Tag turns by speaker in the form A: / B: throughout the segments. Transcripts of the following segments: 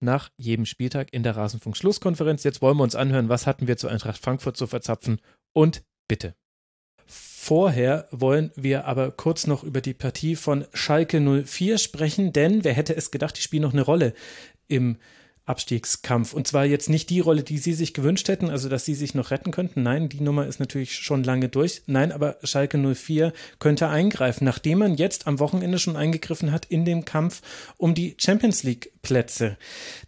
A: nach jedem Spieltag in der Rasenfunk-Schlusskonferenz. Jetzt wollen wir uns anhören, was hatten wir zu Eintracht Frankfurt zu verzapfen und bitte. Vorher wollen wir aber kurz noch über die Partie von Schalke 04 sprechen, denn wer hätte es gedacht, die spielen noch eine Rolle im Abstiegskampf. Und zwar jetzt nicht die Rolle, die Sie sich gewünscht hätten, also dass Sie sich noch retten könnten. Nein, die Nummer ist natürlich schon lange durch. Nein, aber Schalke 04 könnte eingreifen, nachdem man jetzt am Wochenende schon eingegriffen hat in den Kampf um die Champions League Plätze.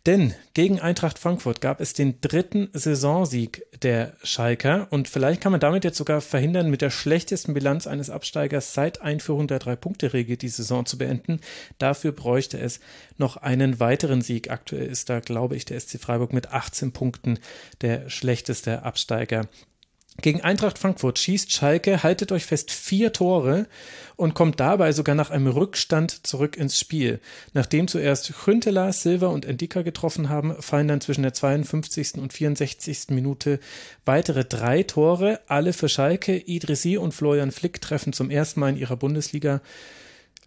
A: Denn gegen Eintracht Frankfurt gab es den dritten Saisonsieg der Schalker und vielleicht kann man damit jetzt sogar verhindern, mit der schlechtesten Bilanz eines Absteigers seit Einführung der Drei-Punkte-Regel die Saison zu beenden. Dafür bräuchte es noch einen weiteren Sieg. Aktuell ist da, glaube ich, der SC Freiburg mit 18 Punkten der schlechteste Absteiger gegen Eintracht Frankfurt schießt Schalke, haltet euch fest, vier Tore und kommt dabei sogar nach einem Rückstand zurück ins Spiel. Nachdem zuerst Chüntela, Silva und Endika getroffen haben, fallen dann zwischen der 52. und 64. Minute weitere drei Tore, alle für Schalke. Idrissi und Florian Flick treffen zum ersten Mal in ihrer Bundesliga.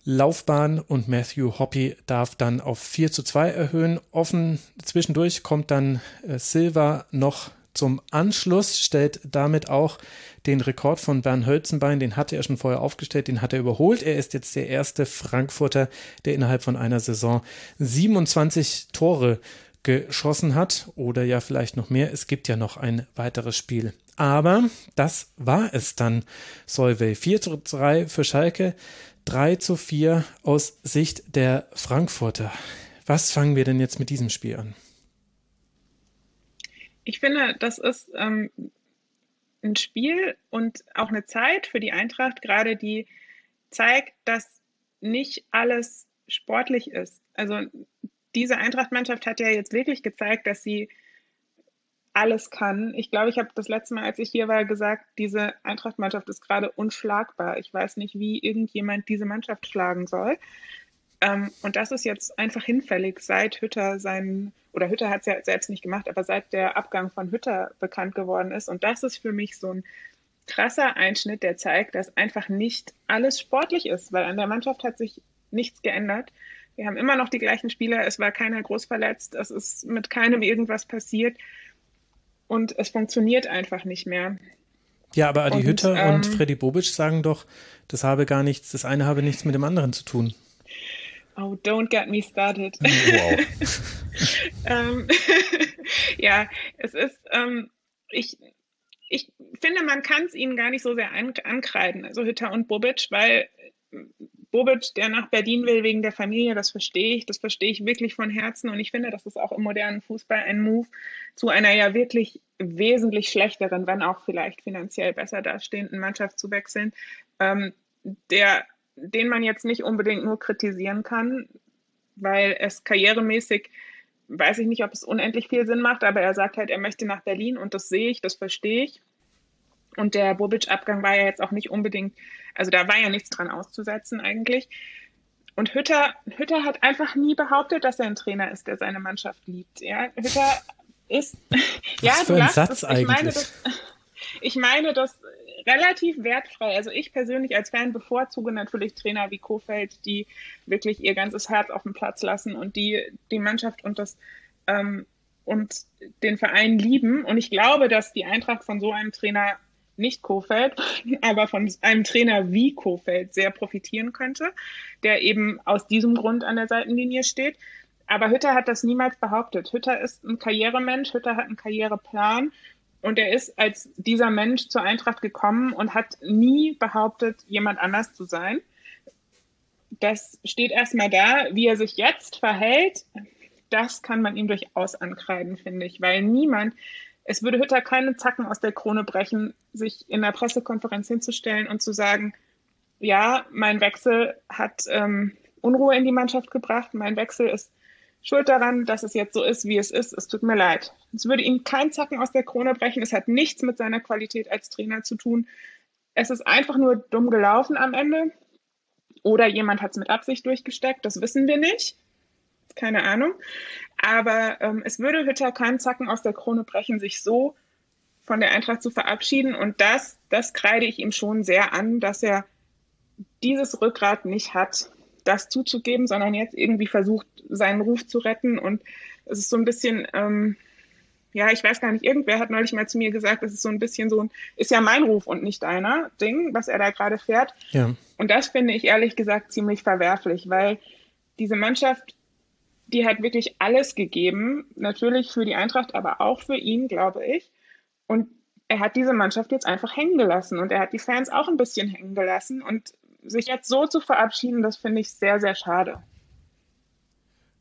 A: Laufbahn und Matthew Hoppy darf dann auf 4 zu 2 erhöhen. Offen zwischendurch kommt dann äh, Silva noch zum Anschluss, stellt damit auch den Rekord von Bernd Hölzenbein, den hatte er schon vorher aufgestellt, den hat er überholt. Er ist jetzt der erste Frankfurter, der innerhalb von einer Saison 27 Tore geschossen hat oder ja vielleicht noch mehr. Es gibt ja noch ein weiteres Spiel. Aber das war es dann, Solvay. 4 zu 3 für Schalke, 3 zu 4 aus Sicht der Frankfurter. Was fangen wir denn jetzt mit diesem Spiel an?
B: Ich finde, das ist ähm, ein Spiel und auch eine Zeit für die Eintracht, gerade die zeigt, dass nicht alles sportlich ist. Also diese Eintracht-Mannschaft hat ja jetzt wirklich gezeigt, dass sie alles kann. Ich glaube, ich habe das letzte Mal, als ich hier war, gesagt, diese Eintracht-Mannschaft ist gerade unschlagbar. Ich weiß nicht, wie irgendjemand diese Mannschaft schlagen soll. Ähm, und das ist jetzt einfach hinfällig, seit Hütter seinen, oder Hütter hat es ja selbst nicht gemacht, aber seit der Abgang von Hütter bekannt geworden ist. Und das ist für mich so ein krasser Einschnitt, der zeigt, dass einfach nicht alles sportlich ist, weil an der Mannschaft hat sich nichts geändert. Wir haben immer noch die gleichen Spieler, es war keiner groß verletzt, es ist mit keinem irgendwas passiert und es funktioniert einfach nicht mehr.
A: Ja, aber Adi und, Hütter ähm, und Freddy Bobic sagen doch, das habe gar nichts, das eine habe nichts mit dem anderen zu tun.
B: Oh, don't get me started. Wow. ähm, ja, es ist, ähm, ich, ich finde, man kann es ihnen gar nicht so sehr an, ankreiden, also Hütter und Bobic, weil Bobic, der nach Berlin will wegen der Familie, das verstehe ich, das verstehe ich wirklich von Herzen und ich finde, das ist auch im modernen Fußball ein Move zu einer ja wirklich wesentlich schlechteren, wenn auch vielleicht finanziell besser dastehenden Mannschaft zu wechseln, ähm, der den man jetzt nicht unbedingt nur kritisieren kann, weil es karrieremäßig, weiß ich nicht, ob es unendlich viel Sinn macht, aber er sagt halt, er möchte nach Berlin und das sehe ich, das verstehe ich. Und der Bobic-Abgang war ja jetzt auch nicht unbedingt, also da war ja nichts dran auszusetzen eigentlich. Und Hütter, Hütter hat einfach nie behauptet, dass er ein Trainer ist, der seine Mannschaft liebt. Ja, Hütter ist,
A: Was ja, für ein Satz das, eigentlich.
B: meine, das, ich meine das relativ wertfrei. Also ich persönlich als Fan bevorzuge natürlich Trainer wie Kofeld, die wirklich ihr ganzes Herz auf den Platz lassen und die die Mannschaft und das ähm, und den Verein lieben. Und ich glaube, dass die Eintracht von so einem Trainer nicht Kofeld, aber von einem Trainer wie Kofeld sehr profitieren könnte, der eben aus diesem Grund an der Seitenlinie steht. Aber Hütter hat das niemals behauptet. Hütter ist ein Karrieremensch, Hütter hat einen Karriereplan und er ist als dieser Mensch zur Eintracht gekommen und hat nie behauptet, jemand anders zu sein. das steht erstmal da, wie er sich jetzt verhält. Das kann man ihm durchaus ankreiden, finde ich, weil niemand, es würde Hütter keine Zacken aus der Krone brechen, sich in der Pressekonferenz hinzustellen und zu sagen, ja, mein Wechsel hat ähm, Unruhe in die Mannschaft gebracht, mein Wechsel ist schuld daran, dass es jetzt so ist, wie es ist. Es tut mir leid. Es würde ihm kein Zacken aus der Krone brechen. Es hat nichts mit seiner Qualität als Trainer zu tun. Es ist einfach nur dumm gelaufen am Ende. Oder jemand hat es mit Absicht durchgesteckt. Das wissen wir nicht. Keine Ahnung. Aber ähm, es würde Hütter keinen Zacken aus der Krone brechen, sich so von der Eintracht zu verabschieden. Und das, das kreide ich ihm schon sehr an, dass er dieses Rückgrat nicht hat, das zuzugeben, sondern jetzt irgendwie versucht, seinen Ruf zu retten. Und es ist so ein bisschen, ähm, ja, ich weiß gar nicht, irgendwer hat neulich mal zu mir gesagt, es ist so ein bisschen so ein, ist ja mein Ruf und nicht deiner Ding, was er da gerade fährt. Ja. Und das finde ich ehrlich gesagt ziemlich verwerflich, weil diese Mannschaft, die hat wirklich alles gegeben, natürlich für die Eintracht, aber auch für ihn, glaube ich. Und er hat diese Mannschaft jetzt einfach hängen gelassen und er hat die Fans auch ein bisschen hängen gelassen. Und sich jetzt so zu verabschieden, das finde ich sehr, sehr schade.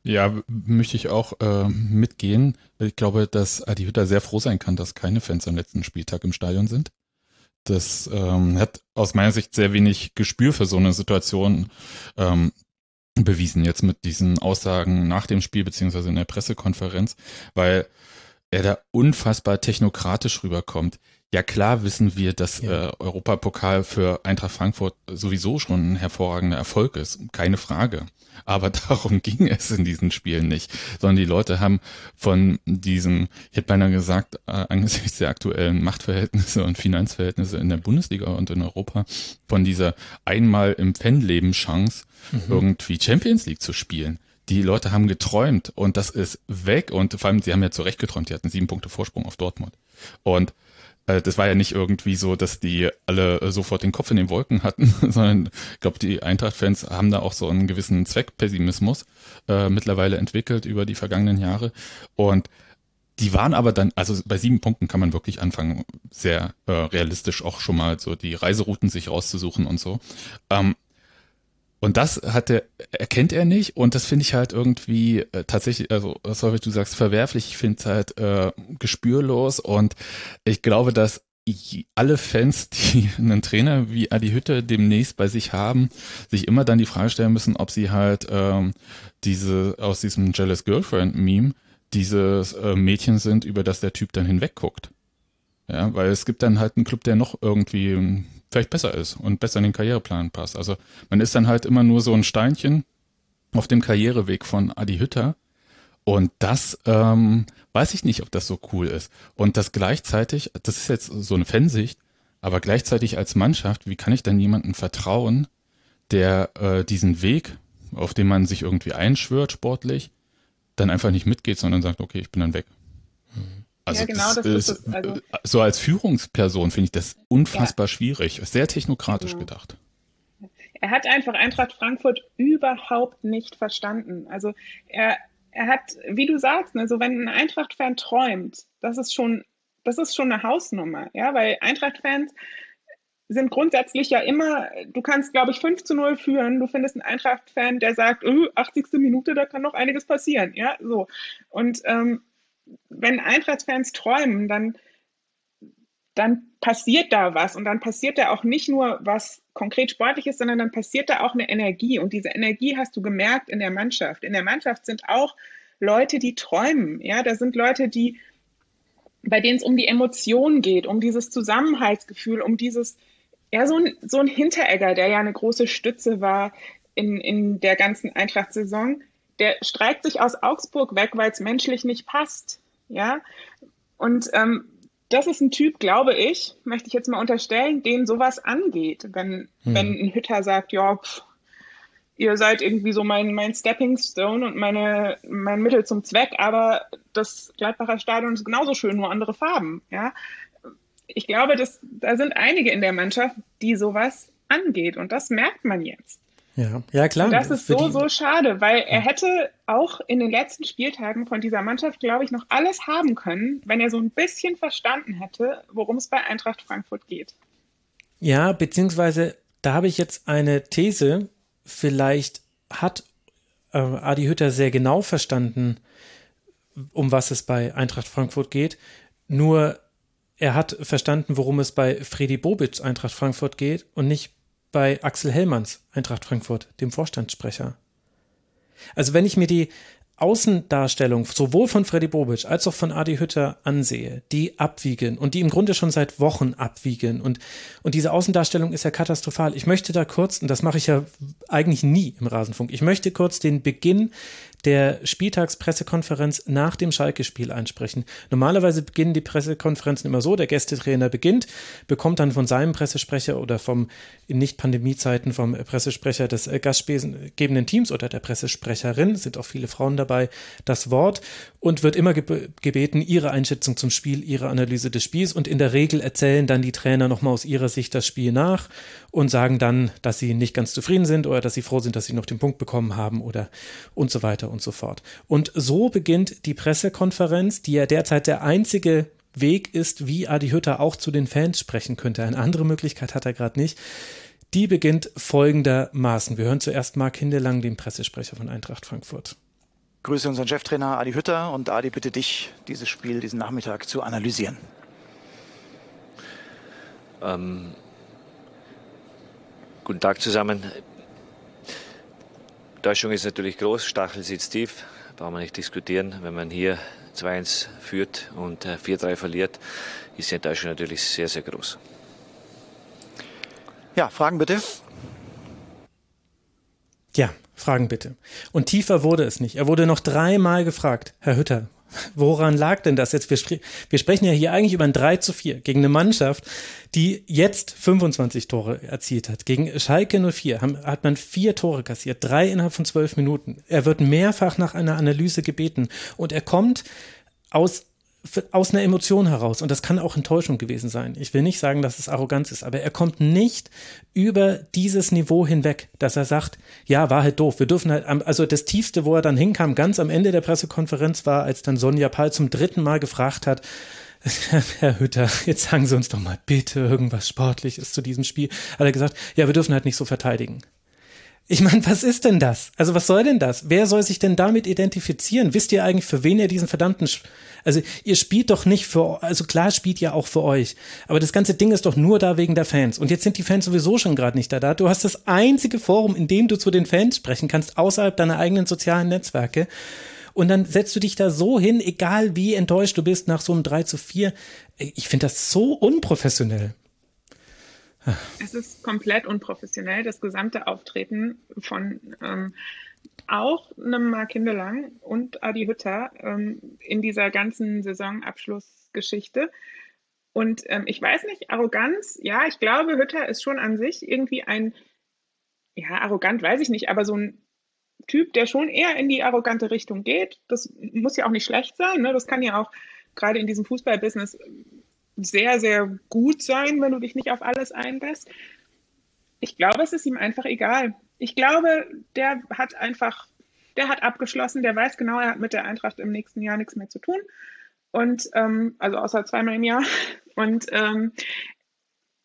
C: Ja, möchte ich auch äh, mitgehen. Ich glaube, dass Adi Hütter sehr froh sein kann, dass keine Fans am letzten Spieltag im Stadion sind. Das ähm, hat aus meiner Sicht sehr wenig Gespür für so eine Situation ähm, bewiesen, jetzt mit diesen Aussagen nach dem Spiel beziehungsweise in der Pressekonferenz, weil er da unfassbar technokratisch rüberkommt. Ja, klar wissen wir, dass ja. äh, Europapokal für Eintracht Frankfurt sowieso schon ein hervorragender Erfolg ist. Keine Frage. Aber darum ging es in diesen Spielen nicht, sondern die Leute haben von diesem, ich hätte beinahe gesagt, äh, angesichts der aktuellen Machtverhältnisse und Finanzverhältnisse in der Bundesliga und in Europa, von dieser einmal im Fanleben Chance, mhm. irgendwie Champions League zu spielen die Leute haben geträumt und das ist weg und vor allem, sie haben ja zu Recht geträumt, die hatten sieben Punkte Vorsprung auf Dortmund. Und das war ja nicht irgendwie so, dass die alle äh, sofort den Kopf in den Wolken hatten, sondern ich glaube, die Eintracht-Fans haben da auch so einen gewissen Zweckpessimismus äh, mittlerweile entwickelt über die vergangenen Jahre. Und die waren aber dann, also bei sieben Punkten kann man wirklich anfangen, sehr äh, realistisch auch schon mal so die Reiserouten sich rauszusuchen und so. Ähm, und das hat er, erkennt er nicht und das finde ich halt irgendwie äh, tatsächlich, also was ich, du sagst, verwerflich, ich finde es halt äh, gespürlos und ich glaube, dass alle Fans, die einen Trainer wie Adi Hütte demnächst bei sich haben, sich immer dann die Frage stellen müssen, ob sie halt ähm, diese aus diesem Jealous Girlfriend Meme dieses äh, Mädchen sind, über das der Typ dann hinwegguckt. Ja, weil es gibt dann halt einen Club, der noch irgendwie vielleicht besser ist und besser in den Karriereplan passt. Also man ist dann halt immer nur so ein Steinchen auf dem Karriereweg von Adi Hütter. Und das ähm, weiß ich nicht, ob das so cool ist. Und das gleichzeitig, das ist jetzt so eine Fansicht, aber gleichzeitig als Mannschaft, wie kann ich denn jemandem vertrauen, der äh, diesen Weg, auf den man sich irgendwie einschwört sportlich, dann einfach nicht mitgeht, sondern sagt, okay, ich bin dann weg. Also ja, genau, das, das ist, also so als Führungsperson finde ich das unfassbar ja. schwierig, sehr technokratisch ja. gedacht.
B: Er hat einfach Eintracht Frankfurt überhaupt nicht verstanden. Also er, er hat, wie du sagst, ne, so wenn ein Eintracht-Fan träumt, das ist schon, das ist schon eine Hausnummer, ja, weil Eintracht-Fans sind grundsätzlich ja immer, du kannst, glaube ich, 5 zu 0 führen, du findest einen Eintracht-Fan, der sagt, oh, 80. Minute, da kann noch einiges passieren, ja, so. Und ähm, wenn Eintracht-Fans träumen, dann, dann passiert da was und dann passiert da auch nicht nur was konkret sportliches, sondern dann passiert da auch eine Energie und diese Energie hast du gemerkt in der Mannschaft. In der Mannschaft sind auch Leute, die träumen, ja, da sind Leute, die bei denen es um die Emotion geht, um dieses Zusammenhaltsgefühl, um dieses, ja, so ein, so ein Hinteregger, der ja eine große Stütze war in, in der ganzen Eintracht-Saison, der streikt sich aus Augsburg weg, weil es menschlich nicht passt. Ja. Und ähm, das ist ein Typ, glaube ich, möchte ich jetzt mal unterstellen, den sowas angeht. Wenn, hm. wenn ein Hütter sagt, ja, pff, ihr seid irgendwie so mein, mein Stepping Stone und meine, mein Mittel zum Zweck, aber das Gladbacher Stadion ist genauso schön, nur andere Farben. Ja. Ich glaube, dass, da sind einige in der Mannschaft, die sowas angeht. Und das merkt man jetzt.
A: Ja, ja klar.
B: Und das ist so, so schade, weil er hätte auch in den letzten Spieltagen von dieser Mannschaft, glaube ich, noch alles haben können, wenn er so ein bisschen verstanden hätte, worum es bei Eintracht Frankfurt geht.
A: Ja, beziehungsweise da habe ich jetzt eine These, vielleicht hat äh, Adi Hütter sehr genau verstanden, um was es bei Eintracht Frankfurt geht. Nur er hat verstanden, worum es bei Freddy Bobic Eintracht Frankfurt geht und nicht bei Axel Hellmanns Eintracht Frankfurt, dem Vorstandssprecher. Also wenn ich mir die Außendarstellung sowohl von Freddy Bobic als auch von Adi Hütter ansehe, die abwiegen und die im Grunde schon seit Wochen abwiegen und, und diese Außendarstellung ist ja katastrophal. Ich möchte da kurz, und das mache ich ja eigentlich nie im Rasenfunk, ich möchte kurz den Beginn der Spieltagspressekonferenz nach dem Schalke-Spiel einsprechen. Normalerweise beginnen die Pressekonferenzen immer so, der Gästetrainer beginnt, bekommt dann von seinem Pressesprecher oder vom in Nicht-Pandemie-Zeiten vom Pressesprecher des äh, gastgebenden Teams oder der Pressesprecherin, sind auch viele Frauen dabei, das Wort und wird immer gebeten, ihre Einschätzung zum Spiel, ihre Analyse des Spiels und in der Regel erzählen dann die Trainer nochmal aus ihrer Sicht das Spiel nach und sagen dann, dass sie nicht ganz zufrieden sind oder dass sie froh sind, dass sie noch den Punkt bekommen haben oder und so weiter und so fort. Und so beginnt die Pressekonferenz, die ja derzeit der einzige Weg ist, wie Adi Hütter auch zu den Fans sprechen könnte. Eine andere Möglichkeit hat er gerade nicht. Die beginnt folgendermaßen. Wir hören zuerst Marc Hindelang, den Pressesprecher von Eintracht Frankfurt.
D: Grüße unseren Cheftrainer Adi Hütter und Adi bitte dich, dieses Spiel diesen Nachmittag zu analysieren.
E: Ähm, guten Tag zusammen. Täuschung ist natürlich groß, Stachel sitzt tief, brauchen wir nicht diskutieren. Wenn man hier 2-1 führt und 4-3 äh, verliert, ist die Enttäuschung natürlich sehr, sehr groß.
D: Ja, Fragen bitte.
A: Ja, Fragen bitte. Und tiefer wurde es nicht. Er wurde noch dreimal gefragt, Herr Hütter, Woran lag denn das jetzt? Wir, spre wir, sprechen ja hier eigentlich über ein 3 zu 4 gegen eine Mannschaft, die jetzt 25 Tore erzielt hat. Gegen Schalke 04 haben, hat man vier Tore kassiert, drei innerhalb von zwölf Minuten. Er wird mehrfach nach einer Analyse gebeten und er kommt aus aus einer Emotion heraus. Und das kann auch Enttäuschung gewesen sein. Ich will nicht sagen, dass es Arroganz ist, aber er kommt nicht über dieses Niveau hinweg, dass er sagt, ja, war halt doof. Wir dürfen halt, also das Tiefste, wo er dann hinkam, ganz am Ende der Pressekonferenz war, als dann Sonja Pall zum dritten Mal gefragt hat, Herr Hütter, jetzt sagen Sie uns doch mal bitte irgendwas Sportliches zu diesem Spiel. Hat er gesagt, ja, wir dürfen halt nicht so verteidigen. Ich meine, was ist denn das? Also was soll denn das? Wer soll sich denn damit identifizieren? Wisst ihr eigentlich, für wen ihr diesen verdammten also ihr spielt doch nicht für, also klar spielt ihr auch für euch, aber das ganze Ding ist doch nur da wegen der Fans. Und jetzt sind die Fans sowieso schon gerade nicht da. da. Du hast das einzige Forum, in dem du zu den Fans sprechen kannst, außerhalb deiner eigenen sozialen Netzwerke. Und dann setzt du dich da so hin, egal wie enttäuscht du bist nach so einem 3 zu 4. Ich finde das so unprofessionell.
B: Es ist komplett unprofessionell, das gesamte Auftreten von ähm, auch einem Mark Hindelang und Adi Hütter ähm, in dieser ganzen Saisonabschlussgeschichte. Und ähm, ich weiß nicht, Arroganz, ja, ich glaube, Hütter ist schon an sich irgendwie ein, ja, arrogant weiß ich nicht, aber so ein Typ, der schon eher in die arrogante Richtung geht. Das muss ja auch nicht schlecht sein. Ne? Das kann ja auch gerade in diesem Fußballbusiness sehr, sehr gut sein, wenn du dich nicht auf alles einlässt. Ich glaube, es ist ihm einfach egal ich glaube, der hat einfach, der hat abgeschlossen, der weiß genau, er hat mit der Eintracht im nächsten Jahr nichts mehr zu tun. Und ähm, also außer zweimal im Jahr. Und ähm,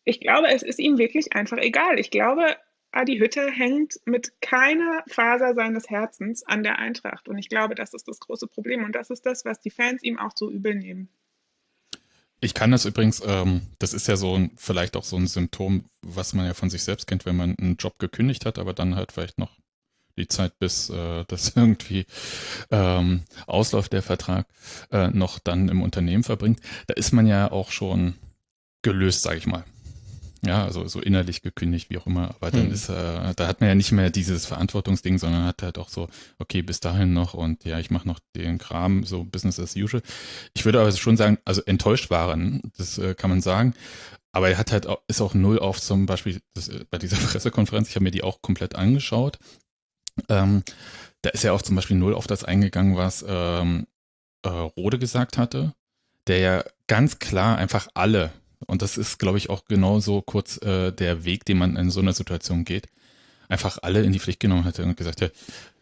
B: ich glaube, es ist ihm wirklich einfach egal. Ich glaube, Adi Hütte hängt mit keiner Faser seines Herzens an der Eintracht. Und ich glaube, das ist das große Problem. Und das ist das, was die Fans ihm auch so übel nehmen.
C: Ich kann das übrigens, ähm, das ist ja so ein, vielleicht auch so ein Symptom, was man ja von sich selbst kennt, wenn man einen Job gekündigt hat, aber dann halt vielleicht noch die Zeit, bis äh, das irgendwie ähm, ausläuft, der Vertrag, äh, noch dann im Unternehmen verbringt. Da ist man ja auch schon gelöst, sage ich mal. Ja, also so innerlich gekündigt, wie auch immer. Aber dann hm. ist, äh, da hat man ja nicht mehr dieses Verantwortungsding, sondern hat halt auch so, okay, bis dahin noch und ja, ich mache noch den Kram, so Business as usual. Ich würde aber schon sagen, also enttäuscht waren, das äh, kann man sagen. Aber er hat halt auch, ist auch null auf zum Beispiel das, äh, bei dieser Pressekonferenz, ich habe mir die auch komplett angeschaut. Ähm, da ist ja auch zum Beispiel null auf das eingegangen, was ähm, äh, Rode gesagt hatte, der ja ganz klar einfach alle und das ist, glaube ich, auch genauso kurz äh, der Weg, den man in so einer Situation geht. Einfach alle in die Pflicht genommen hätte und gesagt, ja,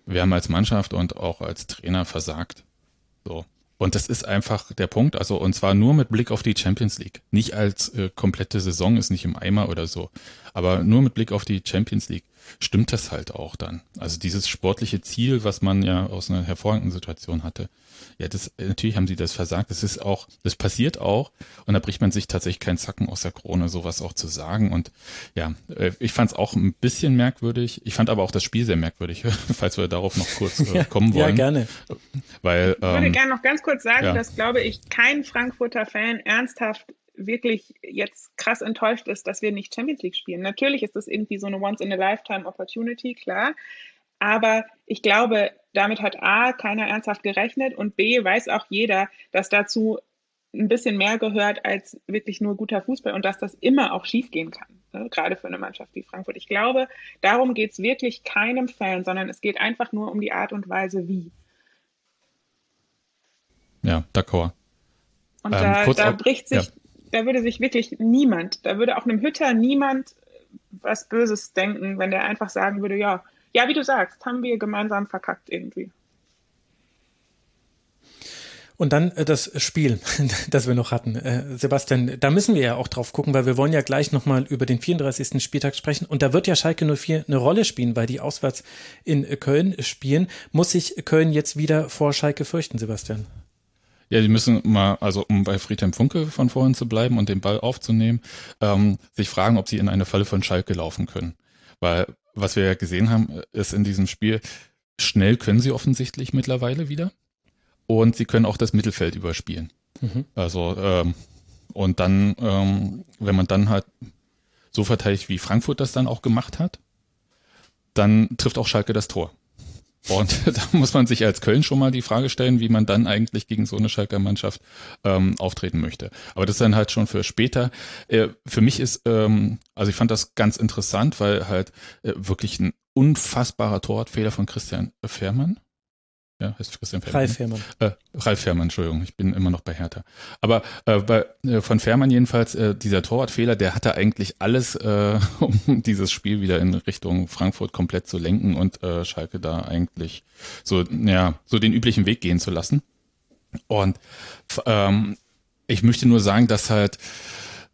C: wir haben als Mannschaft und auch als Trainer versagt. So. Und das ist einfach der Punkt. Also, und zwar nur mit Blick auf die Champions League. Nicht als äh, komplette Saison ist nicht im Eimer oder so. Aber nur mit Blick auf die Champions League stimmt das halt auch dann. Also dieses sportliche Ziel, was man ja aus einer hervorragenden Situation hatte. Ja, das, natürlich haben sie das versagt. Das ist auch, das passiert auch. Und da bricht man sich tatsächlich keinen Zacken aus der Krone, sowas auch zu sagen. Und ja, äh, ich fand es auch ein bisschen merkwürdig. Ich fand aber auch das Spiel sehr merkwürdig, falls wir darauf noch kurz äh, kommen wollen.
A: Ja, gerne.
C: Weil,
B: ähm, ich würde gerne noch ganz kurz sagen, ja. dass, glaube ich, kein Frankfurter Fan ernsthaft wirklich jetzt krass enttäuscht ist, dass wir nicht Champions League spielen. Natürlich ist das irgendwie so eine Once-in-a-Lifetime-Opportunity, klar. Aber ich glaube, damit hat A, keiner ernsthaft gerechnet und B, weiß auch jeder, dass dazu ein bisschen mehr gehört als wirklich nur guter Fußball und dass das immer auch schiefgehen kann, ne? gerade für eine Mannschaft wie Frankfurt. Ich glaube, darum geht es wirklich keinem Fan, sondern es geht einfach nur um die Art und Weise, wie.
C: Ja, d'accord.
B: Und ähm, da, da bricht sich, ja da würde sich wirklich niemand, da würde auch einem Hütter niemand was Böses denken, wenn der einfach sagen würde, ja, ja, wie du sagst, haben wir gemeinsam verkackt irgendwie.
A: Und dann äh, das Spiel, das wir noch hatten. Äh, Sebastian, da müssen wir ja auch drauf gucken, weil wir wollen ja gleich nochmal über den 34. Spieltag sprechen. Und da wird ja Schalke 04 eine Rolle spielen, weil die auswärts in Köln spielen. Muss sich Köln jetzt wieder vor Schalke fürchten, Sebastian?
C: Ja, die müssen mal, also um bei Friedhelm Funke von vorhin zu bleiben und den Ball aufzunehmen, ähm, sich fragen, ob sie in eine Falle von Schalke laufen können. Weil was wir ja gesehen haben, ist in diesem Spiel, schnell können sie offensichtlich mittlerweile wieder und sie können auch das Mittelfeld überspielen. Mhm. Also ähm, und dann, ähm, wenn man dann halt so verteidigt, wie Frankfurt das dann auch gemacht hat, dann trifft auch Schalke das Tor. Und da muss man sich als Köln schon mal die Frage stellen, wie man dann eigentlich gegen so eine Schalker Mannschaft ähm, auftreten möchte. Aber das ist dann halt schon für später. Äh, für mich ist, ähm, also ich fand das ganz interessant, weil halt äh, wirklich ein unfassbarer Torwartfehler von Christian Fährmann ja, heißt Christian Fährmann.
A: Ralf Fährmann.
C: Äh, Ralf Fährmann, Entschuldigung, ich bin immer noch bei Hertha. Aber äh, bei, äh, von Fährmann jedenfalls, äh, dieser Torwartfehler, der hatte eigentlich alles, äh, um dieses Spiel wieder in Richtung Frankfurt komplett zu lenken und äh, Schalke da eigentlich so, ja, so den üblichen Weg gehen zu lassen. Und ähm, ich möchte nur sagen, dass halt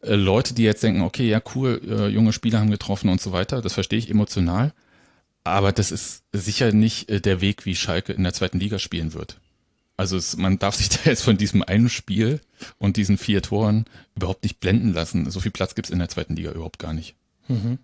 C: Leute, die jetzt denken, okay, ja cool, junge Spieler haben getroffen und so weiter, das verstehe ich emotional. Aber das ist sicher nicht äh, der Weg, wie Schalke in der zweiten Liga spielen wird. Also es, man darf sich da jetzt von diesem einen Spiel und diesen vier Toren überhaupt nicht blenden lassen. So viel Platz gibt's in der zweiten Liga überhaupt gar nicht.
A: Mhm.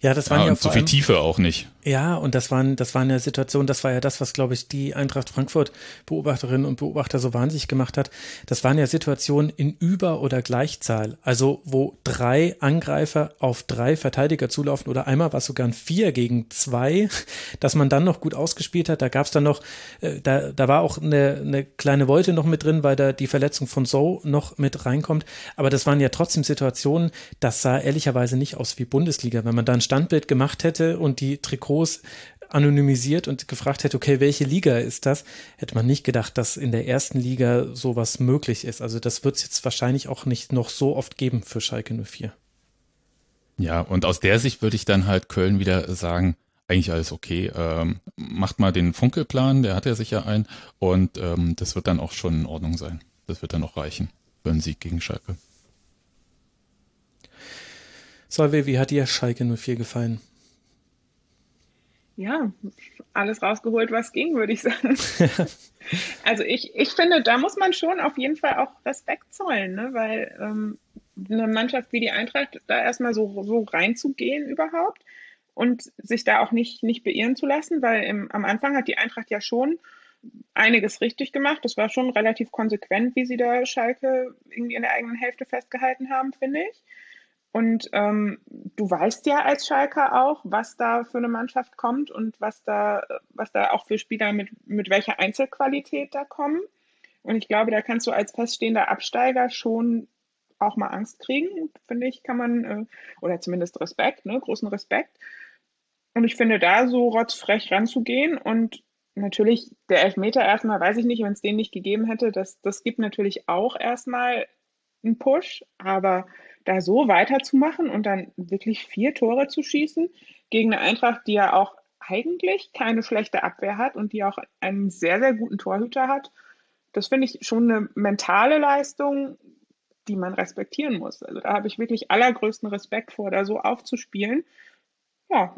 A: Ja, das waren ja,
C: ja und so viel Tiefe auch nicht.
A: Ja, und das waren, das war eine Situation, das war ja das, was, glaube ich, die Eintracht Frankfurt Beobachterinnen und Beobachter so wahnsinnig gemacht hat. Das waren ja Situationen in Über- oder Gleichzahl. Also, wo drei Angreifer auf drei Verteidiger zulaufen oder einmal war es sogar ein Vier gegen zwei, dass man dann noch gut ausgespielt hat. Da gab es dann noch, äh, da, da war auch eine, eine kleine Wolte noch mit drin, weil da die Verletzung von So noch mit reinkommt. Aber das waren ja trotzdem Situationen, das sah ehrlicherweise nicht aus wie Bundesliga. Wenn man da ein Standbild gemacht hätte und die Trikots groß anonymisiert und gefragt hätte, okay, welche Liga ist das, hätte man nicht gedacht, dass in der ersten Liga sowas möglich ist. Also das wird es jetzt wahrscheinlich auch nicht noch so oft geben für Schalke 04.
C: Ja, und aus der Sicht würde ich dann halt Köln wieder sagen, eigentlich alles okay. Ähm, macht mal den Funkelplan, der hat ja sicher einen und ähm, das wird dann auch schon in Ordnung sein. Das wird dann auch reichen für einen Sieg gegen Schalke.
A: Solve, wie hat dir Schalke 04 gefallen?
B: Ja, alles rausgeholt, was ging, würde ich sagen. also ich, ich finde, da muss man schon auf jeden Fall auch Respekt zollen, ne? weil ähm, eine Mannschaft wie die Eintracht da erstmal so, so reinzugehen überhaupt und sich da auch nicht, nicht beirren zu lassen, weil im, am Anfang hat die Eintracht ja schon einiges richtig gemacht. Das war schon relativ konsequent, wie sie da Schalke irgendwie in der eigenen Hälfte festgehalten haben, finde ich. Und ähm, du weißt ja als Schalker auch, was da für eine Mannschaft kommt und was da, was da auch für Spieler mit, mit welcher Einzelqualität da kommen. Und ich glaube, da kannst du als feststehender Absteiger schon auch mal Angst kriegen, finde ich, kann man, äh, oder zumindest Respekt, ne, großen Respekt. Und ich finde, da so rotzfrech ranzugehen und natürlich der Elfmeter erstmal, weiß ich nicht, wenn es den nicht gegeben hätte, das, das gibt natürlich auch erstmal einen Push, aber da so weiterzumachen und dann wirklich vier Tore zu schießen gegen eine Eintracht, die ja auch eigentlich keine schlechte Abwehr hat und die auch einen sehr, sehr guten Torhüter hat. Das finde ich schon eine mentale Leistung, die man respektieren muss. Also da habe ich wirklich allergrößten Respekt vor, da so aufzuspielen. Ja.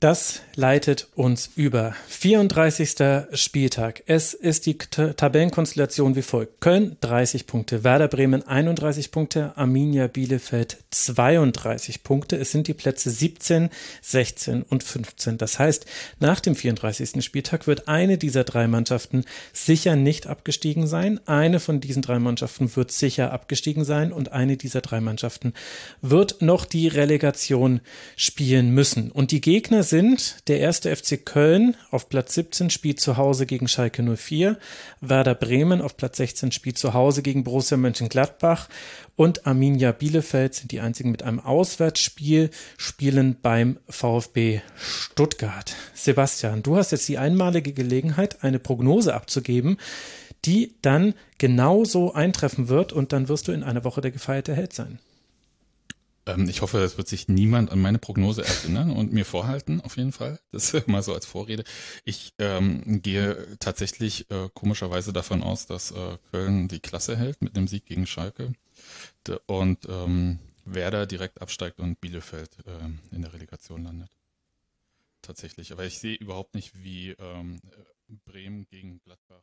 A: Das leitet uns über. 34. Spieltag. Es ist die Tabellenkonstellation wie folgt. Köln 30 Punkte, Werder Bremen 31 Punkte, Arminia Bielefeld 32 Punkte. Es sind die Plätze 17, 16 und 15. Das heißt, nach dem 34. Spieltag wird eine dieser drei Mannschaften sicher nicht abgestiegen sein. Eine von diesen drei Mannschaften wird sicher abgestiegen sein und eine dieser drei Mannschaften wird noch die Relegation spielen müssen. Und die Gegner sind der erste FC Köln auf Platz 17 spielt zu Hause gegen Schalke 04, Werder Bremen auf Platz 16 spielt zu Hause gegen Borussia Mönchengladbach und Arminia Bielefeld sind die einzigen mit einem Auswärtsspiel, spielen beim VfB Stuttgart. Sebastian, du hast jetzt die einmalige Gelegenheit, eine Prognose abzugeben, die dann genauso eintreffen wird und dann wirst du in einer Woche der gefeierte Held sein.
C: Ähm, ich hoffe, es wird sich niemand an meine Prognose erinnern und mir vorhalten, auf jeden Fall. Das mal so als Vorrede. Ich ähm, gehe tatsächlich äh, komischerweise davon aus, dass äh, Köln die Klasse hält mit einem Sieg gegen Schalke und ähm, Werder direkt absteigt und Bielefeld äh, in der Relegation landet. Tatsächlich. Aber ich sehe überhaupt nicht, wie ähm, Bremen gegen Gladbach